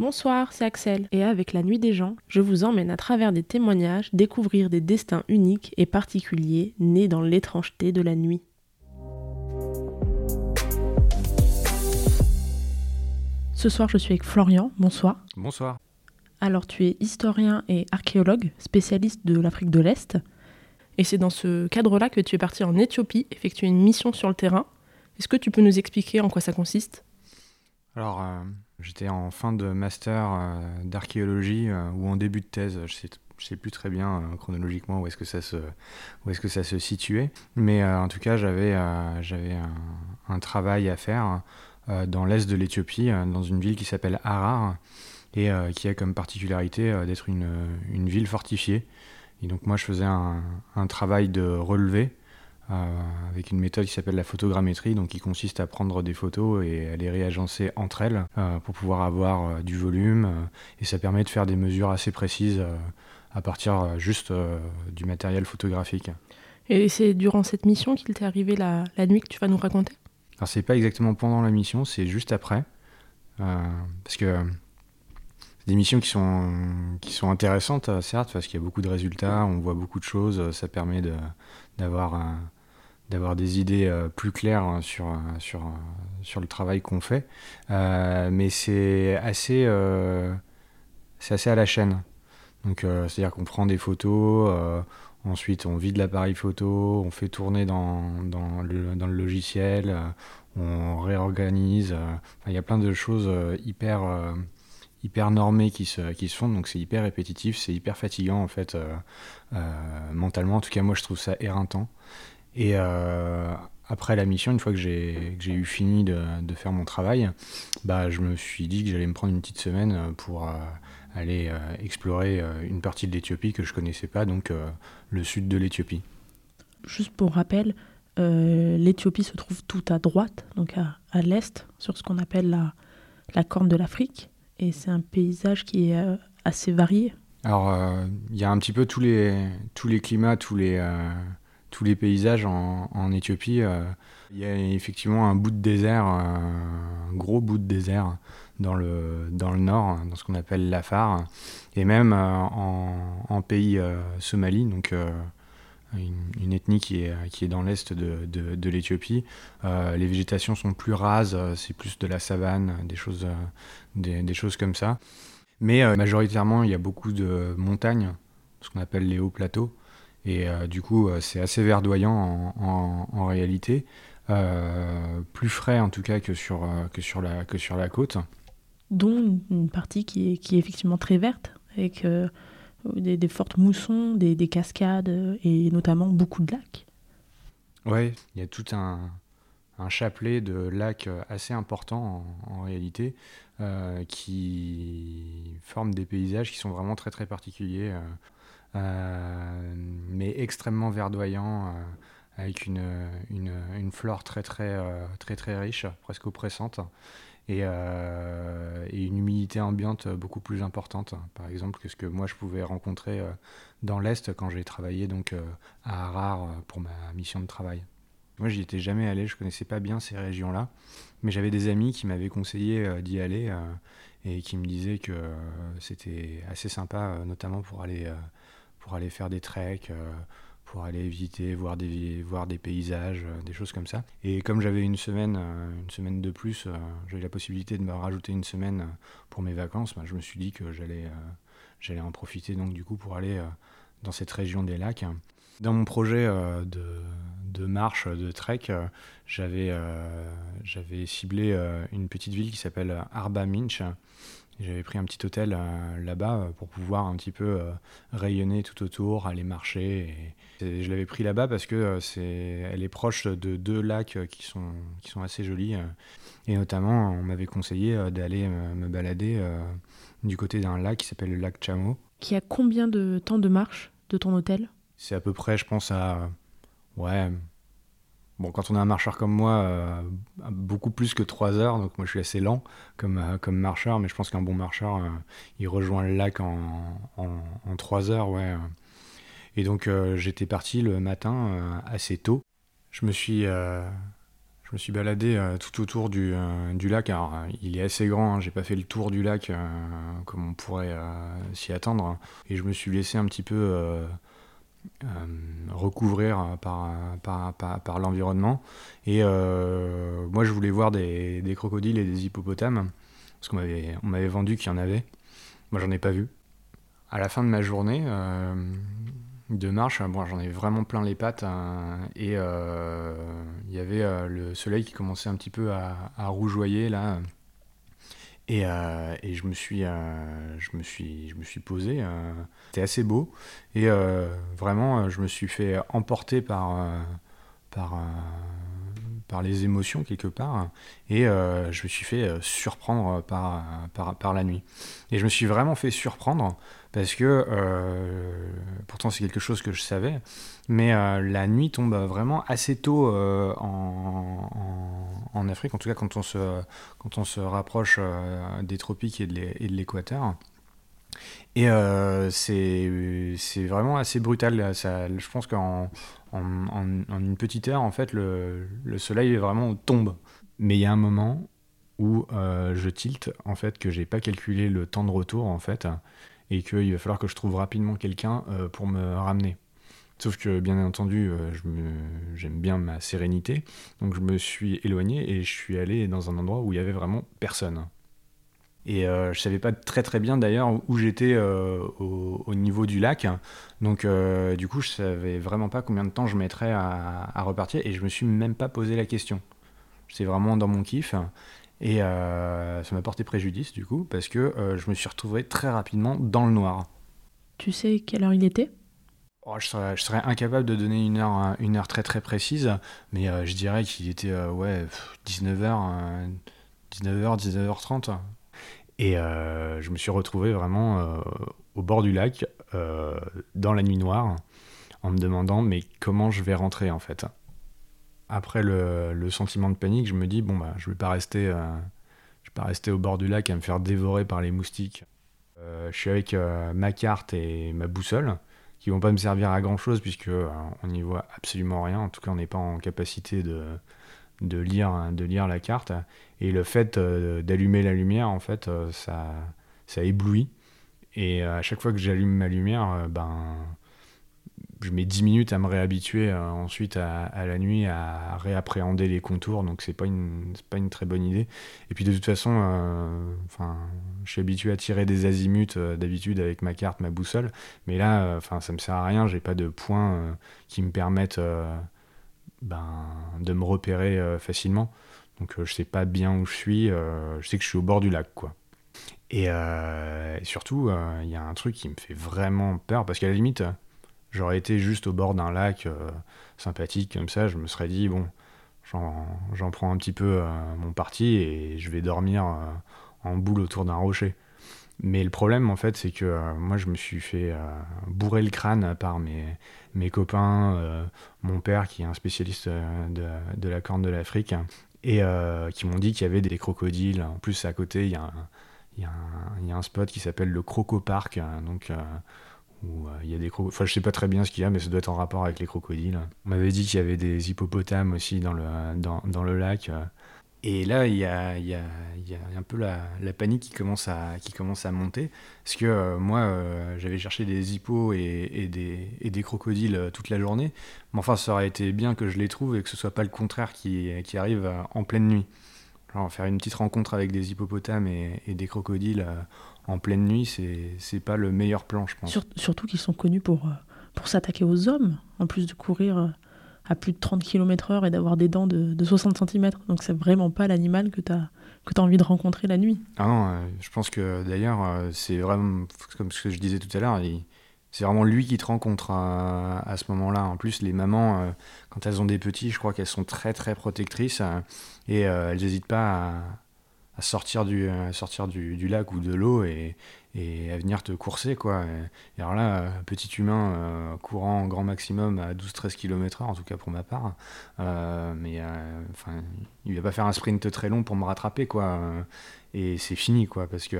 Bonsoir, c'est Axel, et avec La Nuit des gens, je vous emmène à travers des témoignages découvrir des destins uniques et particuliers nés dans l'étrangeté de la nuit. Ce soir, je suis avec Florian. Bonsoir. Bonsoir. Alors, tu es historien et archéologue, spécialiste de l'Afrique de l'Est. Et c'est dans ce cadre-là que tu es parti en Éthiopie effectuer une mission sur le terrain. Est-ce que tu peux nous expliquer en quoi ça consiste? Alors, euh, j'étais en fin de master euh, d'archéologie euh, ou en début de thèse. Je sais, sais plus très bien chronologiquement où est-ce que ça se, où est-ce que ça se situait. Mais en tout cas, j'avais, j'avais un, travail à faire euh, dans l'est de l'Éthiopie, euh, dans une ville qui s'appelle Harar, et euh, qui a comme particularité d'être une, une, ville fortifiée. Et donc moi je faisais un travail de relevé avec une méthode qui s'appelle la photogrammétrie, donc qui consiste à prendre des photos et à les réagencer entre elles pour pouvoir avoir du volume. et ça permet de faire des mesures assez précises à partir juste du matériel photographique. Et c'est durant cette mission qu'il t'est arrivé la, la nuit que tu vas nous raconter? Alors c'est pas exactement pendant la mission, c'est juste après. Euh, parce que c'est des missions qui sont, qui sont intéressantes, euh, certes, parce qu'il y a beaucoup de résultats, on voit beaucoup de choses, euh, ça permet d'avoir d'avoir des idées plus claires sur, sur, sur le travail qu'on fait. mais c'est assez, assez à la chaîne. C'est-à-dire qu'on prend des photos, Ensuite, on vide l'appareil photo, on fait tourner dans, dans, le, dans le, logiciel, euh, on réorganise. Euh, il y a plein de choses euh, hyper, hyper normées qui se, qui se font, donc c'est hyper répétitif, c'est hyper fatigant en fait, mentalement. En tout cas, moi je trouve ça éreintant. Et après la mission, une fois que j'ai eu fini de, de, faire mon travail, bah, je me suis dit que j'allais me prendre une petite semaine pour aller euh, explorer euh, une partie de l'Éthiopie que je connaissais pas, donc euh, le sud de l'Éthiopie. Juste pour rappel, l'Éthiopie se trouve tout à droite, donc à, à l'est, sur ce qu'on appelle la, la corne de l'Afrique, et c'est un paysage qui est assez varié. Alors, il y a un petit peu tous les, tous les climats, tous les, tous les paysages en, Éthiopie. Il y a effectivement un bout de désert, un gros bout de désert dans le, nord, dans ce qu'on appelle l'Afar, et même euh, en, pays euh, Somalie, donc euh, une, ethnie qui est, dans l'est de, de, l'Éthiopie. les végétations sont plus rases, c'est plus de la savane, des choses, des, des choses comme ça. Mais majoritairement, il y a beaucoup de montagnes, ce qu'on appelle les hauts plateaux. Et du coup, c'est assez verdoyant en, en, réalité. plus frais en tout cas que sur, que sur, la, que sur la côte dont une partie qui est, qui est effectivement très verte, avec euh, des, fortes moussons, des, cascades euh, et notamment beaucoup de lacs. Oui, il y a tout un, chapelet de lacs euh, assez important en, réalité, qui forment des paysages qui sont vraiment très très particuliers, mais extrêmement verdoyants avec une, une, une, flore très très, très très riche, presque oppressante. Euh, et, une humidité ambiante beaucoup plus importante, par exemple, que ce que moi je pouvais rencontrer euh, dans l'Est quand j'ai travaillé donc, euh, à Harar pour ma mission de travail. Moi, j'y étais jamais allé, je connaissais pas bien ces régions-là, mais j'avais des amis qui m'avaient conseillé d'y aller et qui me disaient que c'était assez sympa, notamment pour aller, pour aller faire des treks pour aller visiter, voir des, voir des paysages, euh, des choses comme ça. Et comme j'avais une semaine, euh, une semaine de plus, euh, j'avais la possibilité de me rajouter une semaine pour mes vacances, bah, je me suis dit que j'allais j'allais en profiter donc du coup pour aller dans cette région des lacs. Dans mon projet de, de, marche, de trek, j'avais ciblé une petite ville qui s'appelle Arba Minch, j'avais pris un petit hôtel euh, là-bas euh, pour pouvoir un petit peu euh, rayonner tout autour, aller marcher. Et, je l'avais pris là-bas parce que c'est, elle est proche de deux lacs qui sont, qui sont assez jolis. Et notamment, on m'avait conseillé d'aller me balader du côté d'un lac qui s'appelle le lac Chamo. Qui a combien de temps de marche de ton hôtel? C'est à peu près, je pense, à ouais, Bon, quand on est un marcheur comme moi, euh, beaucoup plus que 3 heures, donc moi je suis assez lent comme, euh, marcheur, mais je pense qu'un bon marcheur, euh, il rejoint le lac en, en, 3 heures, ouais. Et donc j'étais parti le matin assez tôt. Je me suis, je me suis baladé tout autour du, du, lac. Alors, il est assez grand, hein. j'ai pas fait le tour du lac comme on pourrait s'y attendre. Et je me suis laissé un petit peu recouvrir par, par, par, l'environnement. Et moi, je voulais voir des, des, crocodiles et des hippopotames, parce qu'on m'avait, on m'avait vendu qu'il y en avait. Moi, j'en ai pas vu. À la fin de ma journée, de marche, bon, j'en ai vraiment plein les pattes et euh, il y avait euh, le soleil qui commençait un petit peu à, rougeoyer là et, euh, et, je me suis je me suis je me suis posé c'était assez beau. Et vraiment je me suis fait emporter par par par les émotions quelque part. Et je me suis fait surprendre par, par, par la nuit. Et je me suis vraiment fait surprendre parce que euh, pourtant c'est quelque chose que je savais, mais euh, la nuit tombe vraiment assez tôt euh, en, Afrique, en tout cas quand on se, quand on se rapproche des tropiques et de l'équateur. Et c'est vraiment assez brutal. Ça, je pense qu'en en, une petite heure, en fait, le, le soleil vraiment tombe. Mais il y a un moment où je tilte, en fait, que j'ai pas calculé le temps de retour, en fait et qu'il va falloir que je trouve rapidement quelqu'un euh, pour me ramener. Sauf que bien entendu, euh, j'aime bien ma sérénité, donc je me suis éloigné et je suis allé dans un endroit où il y avait vraiment personne. Et euh, je savais pas très très bien d'ailleurs où j'étais au, niveau du lac, donc du coup je savais vraiment pas combien de temps je mettrais à, à repartir et je me suis même pas posé la question. C'est vraiment dans mon kiff et euh, ça m'a porté préjudice du coup, parce que euh, je me suis retrouvé très rapidement dans le noir. Tu sais quelle heure il était? Oh, je, serais, je, serais, incapable de donner une heure, une heure très très précise, mais euh, je dirais qu'il était ouais, 19h, 19h, 19h30. Et je me suis retrouvé vraiment au bord du lac, dans la nuit noire, en me demandant mais comment je vais rentrer en fait? Après le, sentiment de panique, je me dis bon bah je vais pas rester, euh, vais pas rester au bord du lac à me faire dévorer par les moustiques. Euh, je suis avec euh, ma carte et ma boussole qui vont pas me servir à grand chose puisque on n'y voit absolument rien. En tout cas, on n'est pas en capacité de, de lire de lire la carte et le fait d'allumer la lumière en fait ça ça éblouit et à chaque fois que j'allume ma lumière ben je mets 10 minutes à me réhabituer euh, ensuite à, la nuit à réappréhender les contours, donc c'est pas une pas une très bonne idée. Et puis de toute façon, euh, je suis habitué à tirer des azimuts euh, d'habitude avec ma carte, ma boussole, mais là, enfin, ça me sert à rien. J'ai pas de points qui me permettent ben, de me repérer facilement. Donc je sais pas bien où je suis. je sais que je suis au bord du lac, quoi. Et surtout, il y a un truc qui me fait vraiment peur parce qu'à la limite J'aurais été juste au bord d'un lac euh, sympathique comme ça, je me serais dit, bon, j'en prends un petit peu euh, mon parti et je vais dormir euh, en boule autour d'un rocher. Mais le problème, en fait, c'est que moi, je me suis fait bourrer le crâne par mes, copains, mon père, qui est un spécialiste de, la corne de l'Afrique, et qui m'ont dit qu'il y avait des crocodiles. En plus, à côté, il y a il y, a un, il y a un spot qui s'appelle le Croco Park, donc où euh, il y a des Enfin, je sais pas très bien ce qu'il y a, mais ça doit être en rapport avec les crocodiles. On m'avait dit qu'il y avait des hippopotames aussi dans le, dans, dans le lac. Euh. Et là, il y a, y a, y a un peu la, la, panique qui commence à, qui commence à monter. Parce que euh, moi, j'avais cherché des hippos et, et, des, et, des, crocodiles toute la journée. Mais enfin, ça aurait été bien que je les trouve et que ce soit pas le contraire qui, qui arrive en pleine nuit. Faire une petite rencontre avec des hippopotames et des crocodiles en pleine nuit, c'est pas le meilleur plan, je pense. surtout qu'ils sont connus pour, euh, pour s'attaquer aux hommes, en plus de courir euh, à plus de 30 km/h et d'avoir des dents de, de 60 cm. Donc c'est vraiment pas l'animal que tu as, que as envie de rencontrer la nuit. Ah non, euh, je pense que d'ailleurs, c'est vraiment, comme ce que je disais tout à l'heure, c'est vraiment lui qui te rencontre à, à ce moment-là. En plus, les mamans, quand elles ont des petits, je crois qu'elles sont très très protectrices et elles n'hésitent pas à sortir du, sortir du, du, lac ou de l'eau et, et, à venir te courser. Quoi. Et, alors là, petit humain euh, courant grand maximum à 12-13 km/h, en tout cas pour ma part, euh, mais euh, enfin, il va pas faire un sprint très long pour me rattraper. Quoi. Et c'est fini, quoi, parce que,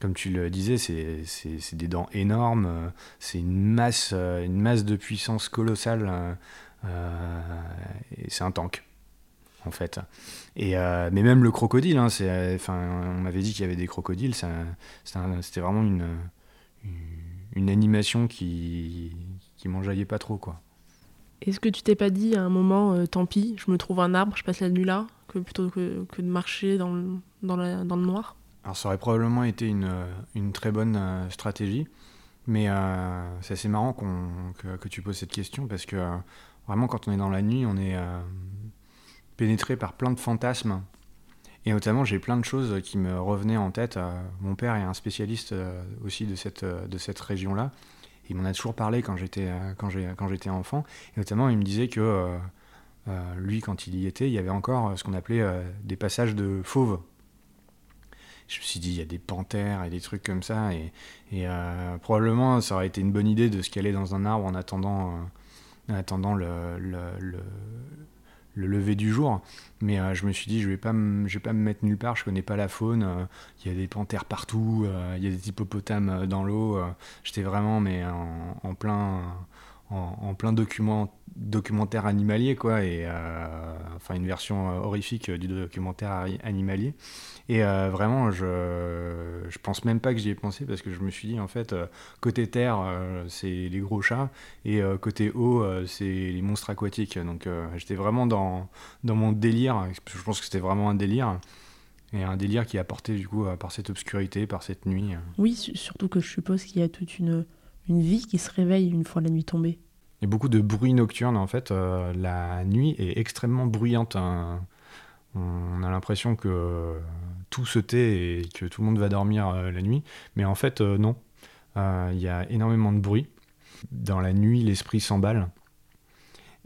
comme tu le disais, c'est des dents énormes, c'est une masse, une masse de puissance colossale, et c'est un tank. En fait. Et, mais même le crocodile, hein, enfin, on m'avait dit qu'il y avait des crocodiles, c'était vraiment une, une, animation qui, qui m'enjaillait pas trop, quoi. Est-ce que tu t'es pas dit à un moment, tant pis, je me trouve un arbre, je passe la nuit là, que plutôt que, que de marcher dans le, dans, dans le noir? Alors ça aurait probablement été une, une très bonne stratégie. Mais euh, c'est assez marrant que, tu poses cette question parce que euh, vraiment, quand on est dans la nuit, on est euh, pénétré par plein de fantasmes. Et notamment, j'ai plein de choses qui me revenaient en tête. mon père est un spécialiste aussi de cette, de cette région-là. Il m'en a toujours parlé quand j'étais, quand, quand j'étais enfant. Et notamment, il me disait que lui, quand il y était, il y avait encore ce qu'on appelait des passages de fauves je me suis dit, il y a des panthères et des trucs comme ça. Et, euh, probablement, ça aurait été une bonne idée de se caler dans un arbre en attendant, euh, en attendant le, lever du jour. Mais euh, je me suis dit, je vais pas vais pas me mettre nulle part, je connais pas la faune. Il y a des panthères partout, il y a des hippopotames dans l'eau. J'étais vraiment en, plein en, plein document, documentaire animalier, quoi, et euh, enfin une version euh, horrifique du documentaire animalier. Et euh, vraiment, je, je pense même pas que j'y ai pensé parce que je me suis dit, en fait, côté terre, c'est les gros chats, et côté eau, c'est les monstres aquatiques. Donc j'étais vraiment dans, dans mon délire, je pense que c'était vraiment un délire. Et un délire qui est apporté du coup par cette obscurité, par cette nuit. Oui, surtout que je suppose qu'il y a toute une, une vie qui se réveille une fois la nuit tombée. Il y a beaucoup de bruit nocturne en fait. Euh, la nuit est extrêmement bruyante. On a l'impression que tout se tait et que tout le monde va dormir euh, la nuit. Mais en fait, euh, non. Il y a énormément de bruit. Dans la nuit, l'esprit s'emballe.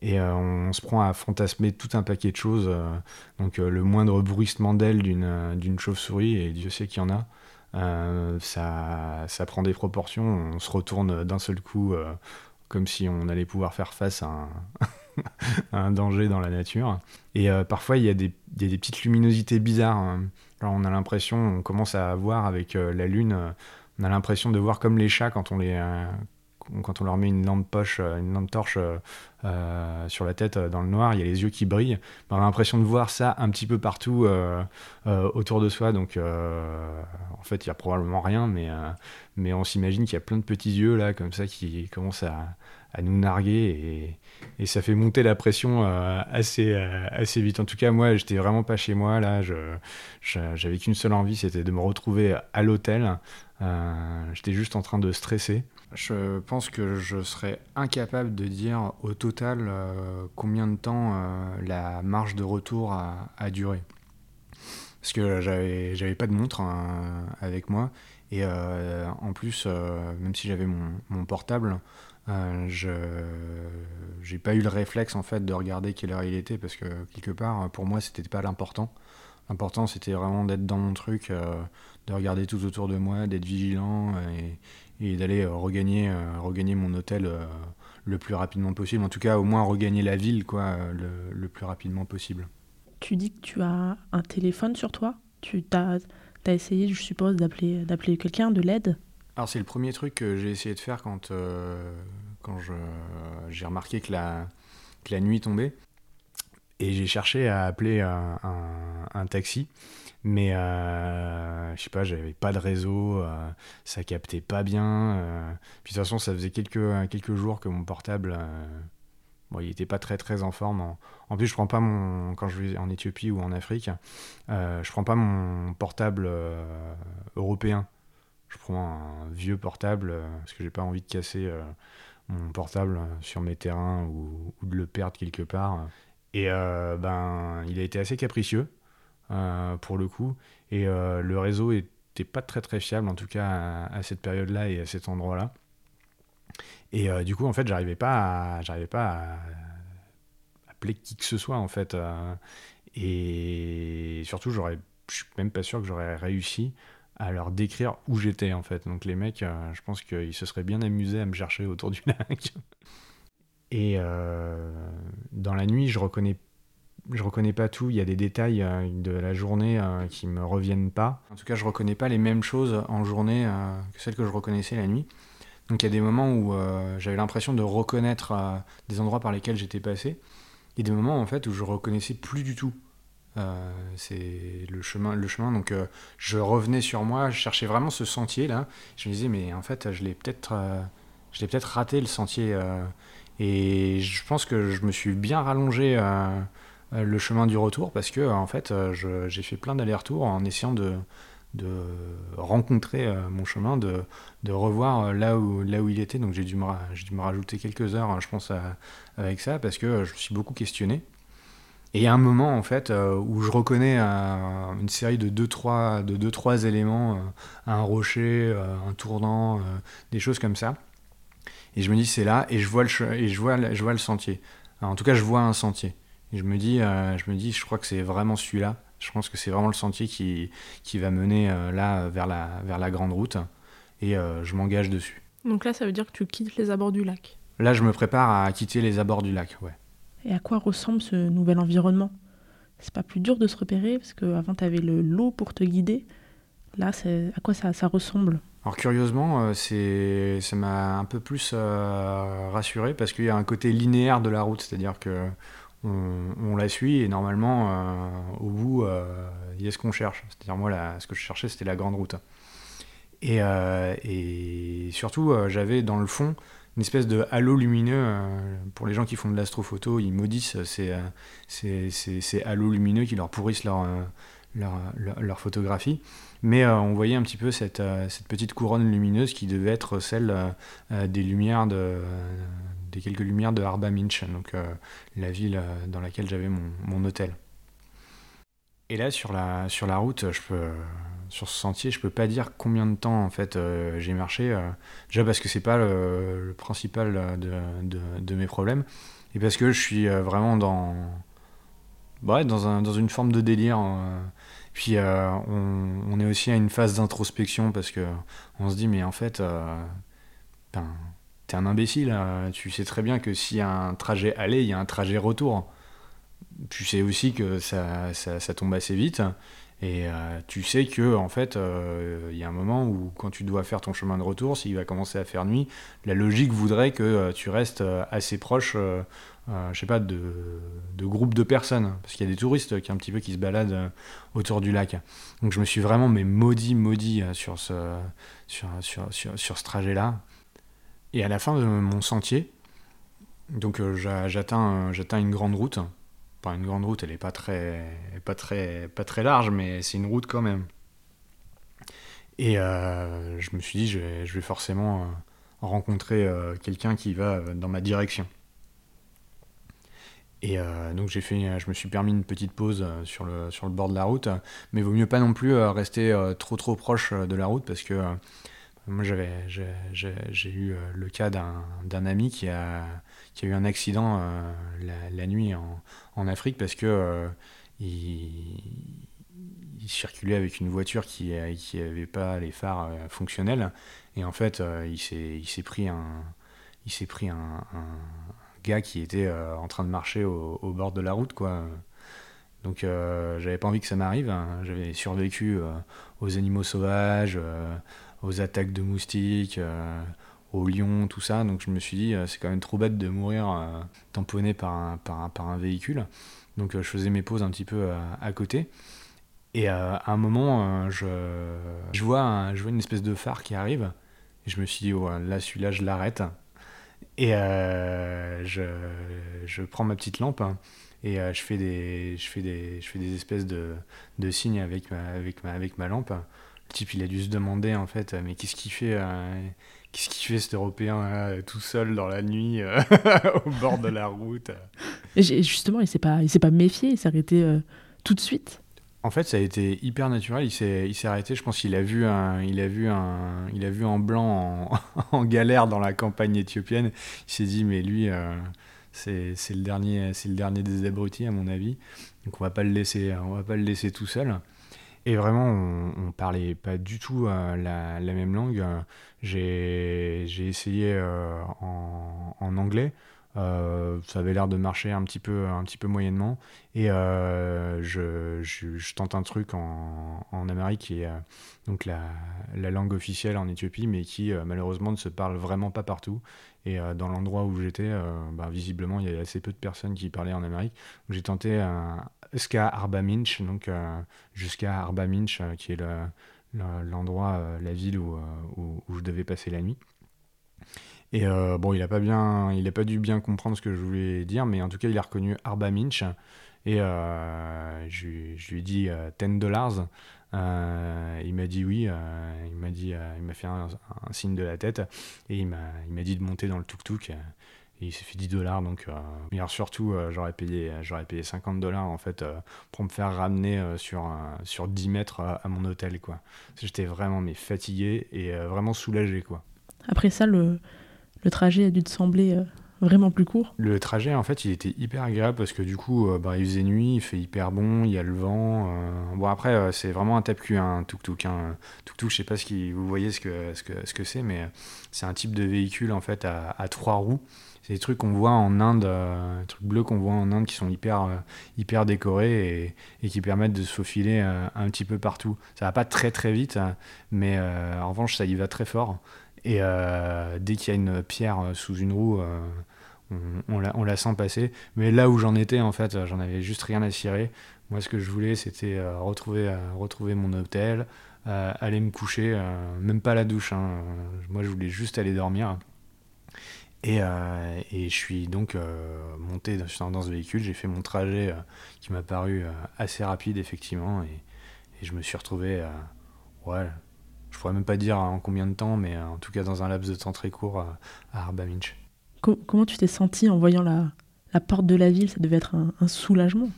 Et on se prend à fantasmer tout un paquet de choses. donc le moindre bruissement d'aile d'une chauve-souris, et Dieu sait qu'il y en a, euh, ça, ça, prend des proportions, on se retourne d'un seul coup euh, comme si on allait pouvoir faire face à un, danger dans la nature. Et euh, parfois, il y, a des, petites luminosités bizarres. Hein. On a l'impression, on commence à voir avec la lune, on a l'impression de voir comme les chats quand on les, quand on leur met une lampe poche, euh, une lampe torche euh, euh, sur la tête dans le noir, il y a les yeux qui brillent. On a l'impression de voir ça un petit peu partout autour de soi. Donc, en fait, il y a probablement rien, mais, on s'imagine qu'il y a plein de petits yeux là, comme ça, qui commencent à, nous narguer et, ça fait monter la pression assez, vite. En tout cas, moi, j'étais vraiment pas chez moi là. J'avais qu'une seule envie, c'était de me retrouver à l'hôtel. j'étais juste en train de stresser. Je pense que je serais incapable de dire au total euh, combien de temps euh, la marche de retour a, duré. Parce que j'avais, pas de montre hein, avec moi. Et euh, en plus, même si j'avais mon, portable, j'ai pas eu le réflexe en fait de regarder quelle heure il était parce que quelque part, pour moi, c'était pas l'important. L'important, c'était vraiment d'être dans mon truc, de regarder tout autour de moi, d'être vigilant et, et d'aller euh, regagner, euh, regagner mon hôtel euh, le plus rapidement possible. En tout cas, au moins regagner la ville quoi, le, le plus rapidement possible. Tu dis que tu as un téléphone sur toi Tu as, as, essayé, je suppose, d'appeler quelqu'un, de l'aide? Alors, c'est le premier truc que j'ai essayé de faire quand, quand j'ai remarqué que la, que la nuit tombait. Et j'ai cherché à appeler un, un taxi. Mais euh, je sais pas, j'avais pas de réseau, euh, ça captait pas bien. Euh. puis de toute façon, ça faisait quelques, quelques jours que mon portable, bon, il était pas très très en forme. En, plus, je prends pas mon, quand je vais en Éthiopie ou en Afrique, je prends pas mon portable européen. Je prends un vieux portable parce que j'ai pas envie de casser mon portable sur mes terrains ou, ou, de le perdre quelque part. Et ben, il a été assez capricieux. Euh, pour le coup. Et euh, le réseau était pas très très fiable, en tout cas à, cette période-là et à cet endroit-là. Et euh, du coup, en fait, j'arrivais pas j'arrivais pas à appeler qui que ce soit, en fait. et surtout, j'aurais, je suis même pas sûr que j'aurais réussi à leur décrire où j'étais, en fait. Donc les mecs, je pense qu'ils se seraient bien amusés à me chercher autour du lac. Et dans la nuit, je reconnais je reconnais pas tout. Il y a des détails euh, de la journée euh, qui me reviennent pas. En tout cas, je reconnais pas les mêmes choses en journée euh, que celles que je reconnaissais la nuit. Donc il y a des moments où j'avais l'impression de reconnaître des endroits par lesquels j'étais passé, et des moments en fait où je reconnaissais plus du tout c'est le chemin, le chemin. Donc, je revenais sur moi, je cherchais vraiment ce sentier là. Je me disais, mais en fait, je l'ai peut-être, je l'ai peut-être raté le sentier. et je pense que je me suis bien rallongé le chemin du retour parce que en fait, j'ai fait plein d'allers-retours en essayant de rencontrer euh, mon chemin, de, revoir euh, là où, là où il était. Donc j'ai dû, me, dû me rajouter quelques heures, hein, je pense, avec ça, parce que je me suis beaucoup questionné. Et il un moment, en fait, euh, où je reconnais une série de 2-3 de deux, trois éléments, un rocher, un tournant, des choses comme ça. Et je me dis, c'est là, et je vois le, et je vois, je vois le sentier. en tout cas, je vois un sentier. Et je me dis, je me dis, je crois que c'est vraiment celui-là. Je pense que c'est vraiment le sentier qui, qui va mener euh, là vers la, vers la grande route et euh, je m'engage dessus. Donc là, ça veut dire que tu quittes les abords du lac Là, je me prépare à quitter les abords du lac, ouais. Et à quoi ressemble ce nouvel environnement? C'est pas plus dur de se repérer parce qu'avant, tu avais le lot pour te guider. Là, à quoi ça, ça ressemble? Alors curieusement, euh, c'est, ça m'a un peu plus rassuré parce qu'il y a un côté linéaire de la route, c'est-à-dire que on, la suit et normalement, euh, au bout, euh, il y a ce qu'on cherche. C'est-à-dire, moi, ce que je cherchais, c'était la grande route. Et, euh, surtout, j'avais dans le fond une espèce de halo lumineux. pour les gens qui font de l'astrophoto, ils maudissent ces, ces, ces, halos lumineux qui leur pourrissent leur, leur, photographie. Mais on voyait un petit peu cette, cette, petite couronne lumineuse qui devait être celle des lumières de, quelques lumières de Arba Minch, donc euh, la ville euh, dans laquelle j'avais mon, hôtel. Et là, sur la, sur la route, sur ce sentier, je peux pas dire combien de temps en fait euh, j'ai marché. déjà parce que c'est pas le, principal de, de, mes problèmes, et parce que je suis vraiment dans, ouais, dans, un, dans une forme de délire. Puis on, on, est aussi à une phase d'introspection parce que on se dit mais en fait, ben, t'es un imbécile. Hein. Tu sais très bien que s'il y a un trajet aller, il y a un trajet retour. Tu sais aussi que ça, ça, tombe assez vite. Et euh, tu sais que en fait, euh, il y a un moment où quand tu dois faire ton chemin de retour, s'il va commencer à faire nuit, la logique voudrait que euh, tu restes assez proche, je sais pas, de, groupes de personnes, parce qu'il y a des touristes qui un petit peu qui se baladent autour du lac. Donc je me suis vraiment mais maudit, maudit sur ce, sur, sur, sur, ce trajet-là. Et à la fin de mon sentier, donc j'atteins, j'atteins une grande route. Une grande route, elle est pas très, pas très, pas très large, mais c'est une route quand même. Et euh, je me suis dit, je vais, forcément euh, rencontrer quelqu'un qui va dans ma direction. Et donc j'ai fait, je me suis permis une petite pause sur le, sur le bord de la route, mais vaut mieux pas non plus rester trop trop proche de la route parce que moi, j'avais, j'ai eu euh, le cas d'un ami qui a, qui a eu un accident euh, la, nuit en, en, Afrique parce que euh, il, circulait avec une voiture qui n'avait pas les phares fonctionnels et en fait il s'est pris un il s'est pris un, gars qui était en train de marcher au, au, bord de la route quoi donc j'avais pas envie que ça m'arrive hein. j'avais survécu aux animaux sauvages aux attaques de moustiques, euh, aux lions, tout ça. Donc je me suis dit, euh, c'est quand même trop bête de mourir euh, tamponné par un, véhicule. Donc je faisais mes pauses un petit peu à côté. Et à un moment, je, vois une espèce de phare qui arrive. Et je me suis dit, là, celui-là, je l'arrête. Et je, prends ma petite lampe et je, fais des, espèces de, signes avec ma lampe le type, il a dû se demander, en fait, mais qu'est-ce qu'il fait euh, Qu'est-ce qu'il fait cet Européen tout seul dans la nuit euh, au bord de la route Justement, il s'est pas, il s'est pas méfié, il s'est arrêté euh, tout de suite? En fait, ça a été hyper naturel. Il s'est, il s'est arrêté. Je pense qu'il a vu un, il a vu un, il a vu en blanc en, galère dans la campagne éthiopienne. Il s'est dit, mais lui, c'est, c'est le dernier, c'est le dernier des abrutis à mon avis. Donc on va pas le laisser, on va pas le laisser tout seul. Et vraiment, on, on parlait pas du tout euh, la, même langue. J'ai essayé euh, en, anglais. Euh, ça avait l'air de marcher un petit peu, un petit peu moyennement. Et euh, je, je, tente un truc en, en Amérique qui est donc la, la, langue officielle en Éthiopie, mais qui malheureusement ne se parle vraiment pas partout. Et dans l'endroit où j'étais, bah, visiblement, il y avait assez peu de personnes qui parlaient en Amérique. J'ai tenté jusqu'à Arba Minch, donc jusqu'à Arba Minch, qui est l'endroit, la ville où, je devais passer la nuit. Et euh, bon, il n'a pas, bien, il a pas dû bien comprendre ce que je voulais dire, mais en tout cas, il a reconnu Arba Minch. Et euh, je, lui ai dit 10 euh, dollars. il m'a dit oui. il m'a dit, il m'a fait un, signe de la tête et il m'a, il m'a dit de monter dans le tuk-tuk. Il s'est fait 10 dollars. Donc, alors surtout, j'aurais payé, payé 50 dollars en fait pour me faire ramener sur, sur 10 mètres à, mon hôtel. Quoi. J'étais vraiment mais fatigué et vraiment soulagé. Quoi. Après ça, le, le trajet a dû te sembler euh, vraiment plus court Le trajet, en fait, il était hyper agréable parce que du coup, euh, bah, il faisait nuit, il fait hyper bon, il y a le vent. Euh. Bon, après, c'est vraiment un tape-cul, un tuk-tuk. Hein. Tuk-tuk, je sais pas si vous voyez ce que c'est, ce que, ce mais c'est un type de véhicule, en fait, à, trois roues. C'est des trucs qu'on voit en Inde, des trucs bleus qu'on voit en Inde qui sont hyper, hyper décorés et, qui permettent de se faufiler un petit peu partout. Ça va pas très très vite, hein, mais en revanche, ça y va très fort. Et euh, dès qu'il y a une pierre euh, sous une roue, euh, on, la, sent passer. Mais là où j'en étais, en fait, j'en avais juste rien à cirer. Moi, ce que je voulais, c'était retrouver, mon hôtel, aller me coucher, même pas la douche. Hein. Moi, je voulais juste aller dormir. Et, je suis donc monté dans, ce véhicule, j'ai fait mon trajet qui m'a paru assez rapide effectivement, et, et, je me suis retrouvé ouais, je pourrais même pas dire en combien de temps, mais euh, en tout cas dans un laps de temps très court à, Arba Minch. comment tu t'es senti en voyant la, la, porte de la ville? Ça devait être un, soulagement.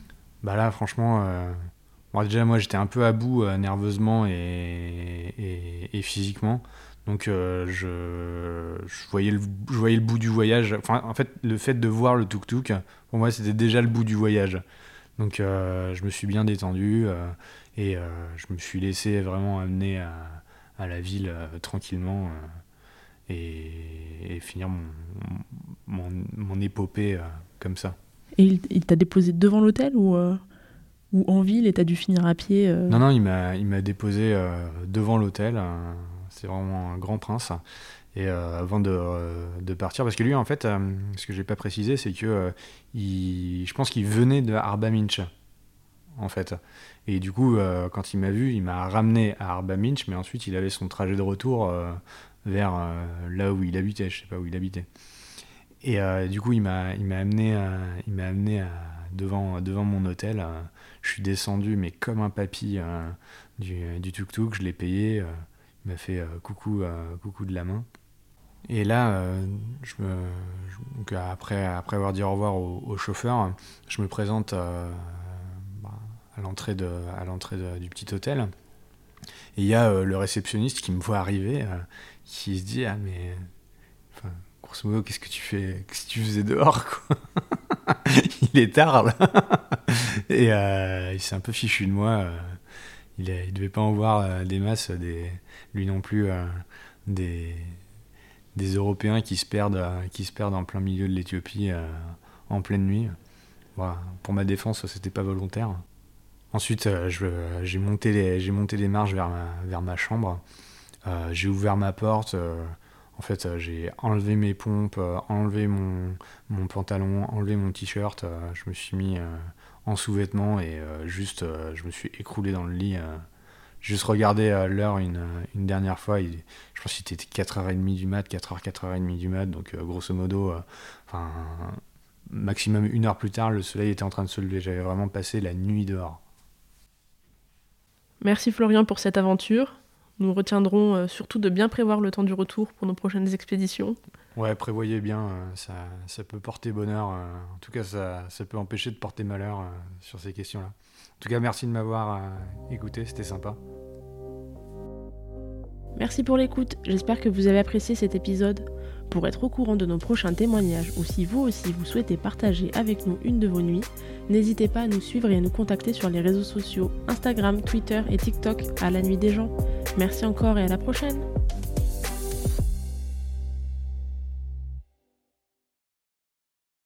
Bah là, franchement, euh, déjà moi j'étais un peu à bout euh, nerveusement et, et, physiquement. Donc je, je, voyais le, je voyais le bout du voyage. Enfin, en fait, le fait de voir le tuk-tuk, pour moi, c'était déjà le bout du voyage. Donc je me suis bien détendu et je me suis laissé vraiment amener à, à la ville euh, tranquillement euh, et, finir mon, mon, épopée euh, comme ça. Et il, t'a déposé devant l'hôtel ou, ou en ville et t'as dû finir à pied Non, non, il m'a déposé devant l'hôtel. c'est vraiment un grand prince. Et avant de, de, partir, parce que lui, en fait, ce que j'ai pas précisé, c'est que il, je pense qu'il venait de Arba Minch, en fait. Et du coup, euh, quand il m'a vu, il m'a ramené à Arba Minch, mais ensuite il avait son trajet de retour euh, vers euh, là où il habitait, je sais pas où il habitait. Et du coup, il m'a amené, il m'a amené devant, devant mon hôtel. je suis descendu, mais comme un papy du, du tuk-tuk, je l'ai payé. il m'a fait coucou, coucou de la main. Et là, après, avoir dit au revoir au, au chauffeur, je me présente à l'entrée du petit hôtel. Et il y a euh, le réceptionniste qui me voit arriver, euh, qui se dit ah mais, enfin, grosso modo qu'est-ce que tu fais, tu faisais dehors quoi? Il est tard là. Et euh, il s'est un peu fichu de moi. il, ne devait pas en voir des masses, lui non plus des, des Européens qui se perdent, qui se perdent en plein milieu de l'Éthiopie en pleine nuit. Pour ma défense, c'était pas volontaire. Ensuite, euh, j'ai monté, les, monté les marches vers ma, chambre. Euh, j'ai ouvert ma porte. Euh, en fait, j'ai enlevé mes pompes, enlevé mon, pantalon, enlevé mon t-shirt. je me suis mis en sous-vêtements et juste, je me suis écroulé dans le lit. juste regardé l'heure une, dernière fois. je pense qu'il était 4h30 du mat, 4h, 4h30 du mat. Donc, grosso modo, maximum une heure plus tard, le soleil était en train de se lever. J'avais vraiment passé la nuit dehors. Merci Florian pour cette aventure. Nous retiendrons euh, surtout de bien prévoir le temps du retour pour nos prochaines expéditions. Ouais, prévoyez bien, euh, ça, ça, peut porter bonheur. Euh, en tout cas, ça, ça, peut empêcher de porter malheur sur ces questions-là. En tout cas, merci de m'avoir écouté, c'était sympa. Merci pour l'écoute, j'espère que vous avez apprécié cet épisode. Pour être au courant de nos prochains témoignages ou si vous aussi vous souhaitez partager avec nous une de vos nuits, n'hésitez pas à nous suivre et à nous contacter sur les réseaux sociaux Instagram, Twitter et TikTok à la nuit des gens. Merci encore et à la prochaine